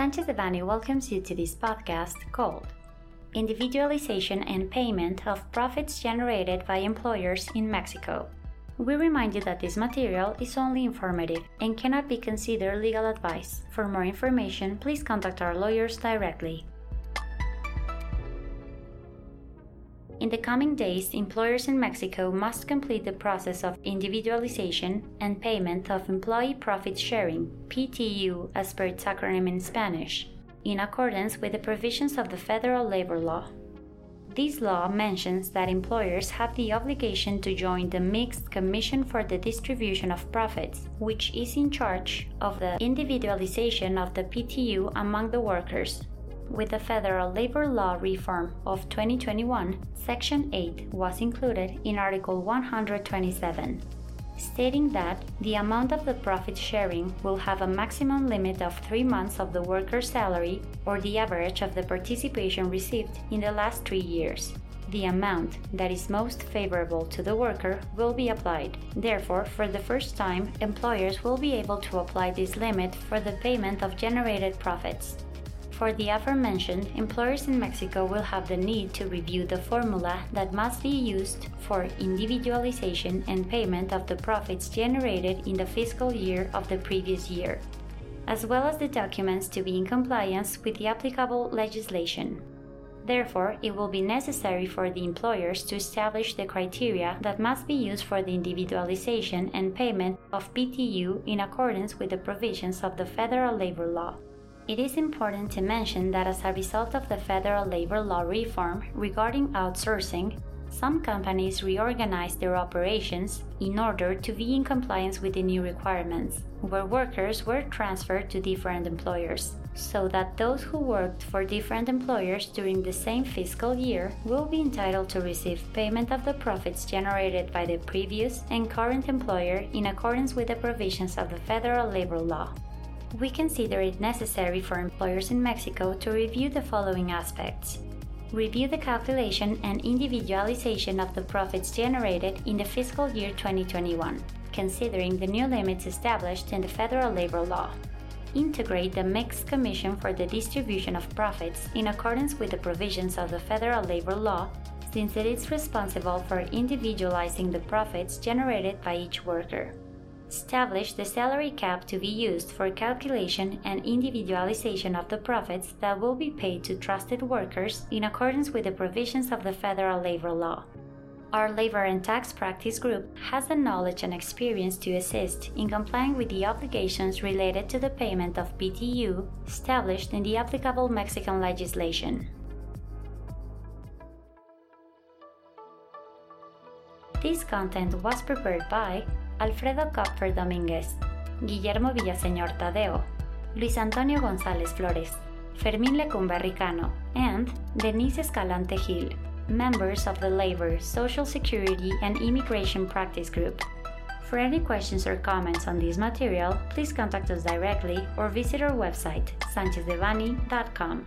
Sanchez Devanny welcomes you to this podcast called Individualization and Payment of Profits Generated by Employers in Mexico. We remind you that this material is only informative and cannot be considered legal advice. For more information, please contact our lawyers directly. In the coming days, employers in Mexico must complete the process of individualization and payment of employee profit sharing, PTU as per its acronym in Spanish, in accordance with the provisions of the federal labor law. This law mentions that employers have the obligation to join the Mixed Commission for the Distribution of Profits, which is in charge of the individualization of the PTU among the workers with the Federal Labor Law Reform of 2021, Section 8 was included in Article 127, stating that the amount of the profit sharing will have a maximum limit of three months of the worker's salary or the average of the participation received in the last three years. The amount that is most favorable to the worker will be applied. Therefore, for the first time, employers will be able to apply this limit for the payment of generated profits. For the aforementioned, employers in Mexico will have the need to review the formula that must be used for individualization and payment of the profits generated in the fiscal year of the previous year, as well as the documents to be in compliance with the applicable legislation. Therefore, it will be necessary for the employers to establish the criteria that must be used for the individualization and payment of PTU in accordance with the provisions of the federal labor law. It is important to mention that as a result of the federal labor law reform regarding outsourcing, some companies reorganized their operations in order to be in compliance with the new requirements, where workers were transferred to different employers, so that those who worked for different employers during the same fiscal year will be entitled to receive payment of the profits generated by the previous and current employer in accordance with the provisions of the federal labor law we consider it necessary for employers in Mexico to review the following aspects. Review the calculation and individualization of the profits generated in the fiscal year 2021, considering the new limits established in the federal labor law. Integrate the Mixed Commission for the Distribution of Profits in accordance with the provisions of the federal labor law, since it is responsible for individualizing the profits generated by each worker establish the salary cap to be used for calculation and individualization of the profits that will be paid to trusted workers in accordance with the provisions of the federal labor law. Our Labor and Tax Practice Group has the knowledge and experience to assist in complying with the obligations related to the payment of PTU established in the applicable Mexican legislation. This content was prepared by Alfredo Kupfer Domínguez, Guillermo Villaseñor Tadeo, Luis Antonio González Flores, Fermín Lecumberri Cano, and Denise Escalante Gil, members of the Labor, Social Security, and Immigration Practice Group. For any questions or comments on this material, please contact us directly or visit our website, sanchezdevanny.com.